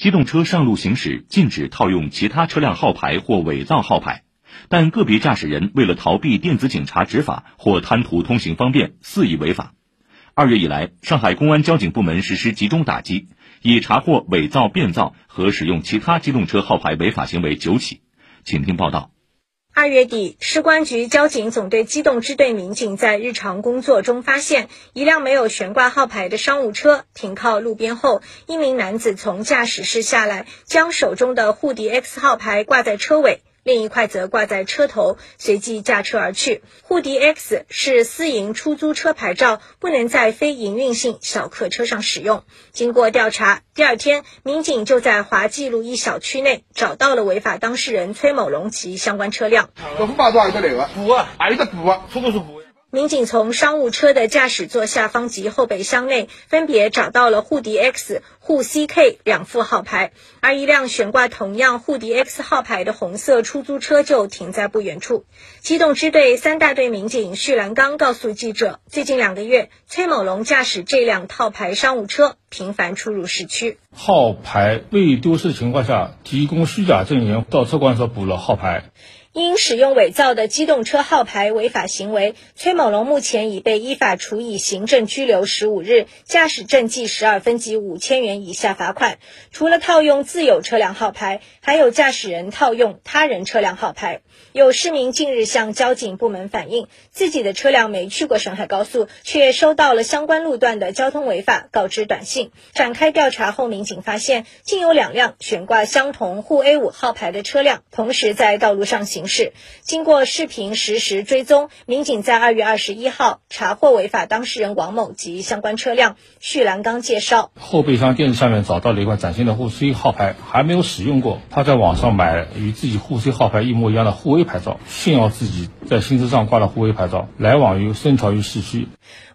机动车上路行驶禁止套用其他车辆号牌或伪造号牌，但个别驾驶人为了逃避电子警察执法或贪图通行方便，肆意违法。二月以来，上海公安交警部门实施集中打击，已查获伪造、变造和使用其他机动车号牌违法行为九起。请听报道。二月底，市公安局交警总队机动支队民警在日常工作中发现，一辆没有悬挂号牌的商务车停靠路边后，一名男子从驾驶室下来，将手中的沪迪 X 号牌挂在车尾。另一块则挂在车头，随即驾车而去。沪迪 X 是私营出租车牌照，不能在非营运性小客车上使用。经过调查，第二天，民警就在华记路一小区内找到了违法当事人崔某龙及相关车辆。还得来个？补啊，还有个补啊，出租是补。民警从商务车的驾驶座下方及后备箱内分别找到了沪 D X、沪 CK 两副号牌，而一辆悬挂同样沪 D X 号牌的红色出租车就停在不远处。机动支队三大队民警徐兰刚告诉记者，最近两个月，崔某龙驾驶这辆套牌商务车频繁出入市区，号牌未丢失情况下提供虚假证言到车管所补了号牌。因使用伪造的机动车号牌违法行为，崔某龙目前已被依法处以行政拘留十五日，驾驶证记十二分及五千元以下罚款。除了套用自有车辆号牌，还有驾驶人套用他人车辆号牌。有市民近日向交警部门反映，自己的车辆没去过沈海高速，却收到了相关路段的交通违法告知短信。展开调查后，民警发现竟有两辆悬挂相同沪 A 五号牌的车辆，同时在道路上行。驶经过视频实时追踪，民警在二月二十一号查获违法当事人王某及相关车辆。徐兰刚介绍，后备箱垫子下面找到了一块崭新的沪 C 号牌，还没有使用过。他在网上买与自己沪 C 号牌一模一样的沪 A 牌照，炫耀自己在新车上挂了沪 A 牌照，来往于深条于市区。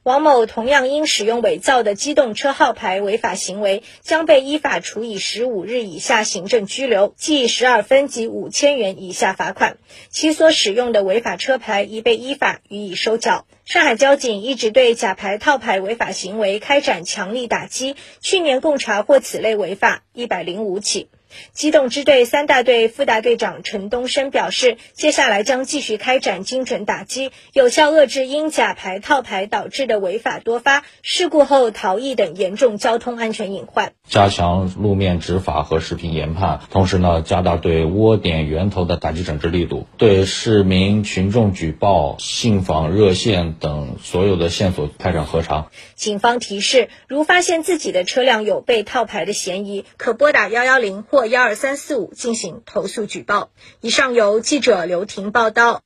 王某同样因使用伪造的机动车号牌违法行为，将被依法处以十五日以下行政拘留，记十二分及五千元以下罚款。其所使用的违法车牌已被依法予以收缴。上海交警一直对假牌套牌违法行为开展强力打击，去年共查获此类违法一百零五起。机动支队三大队副大队长陈东升表示，接下来将继续开展精准打击，有效遏制因假牌套牌导致的违法多发、事故后逃逸等严重交通安全隐患。加强路面执法和视频研判，同时呢，加大对窝点源头的打击整治力度，对市民群众举报、信访热线等所有的线索开展核查。警方提示，如发现自己的车辆有被套牌的嫌疑，可拨打幺幺零或幺二三四五进行投诉举报。以上由记者刘婷报道。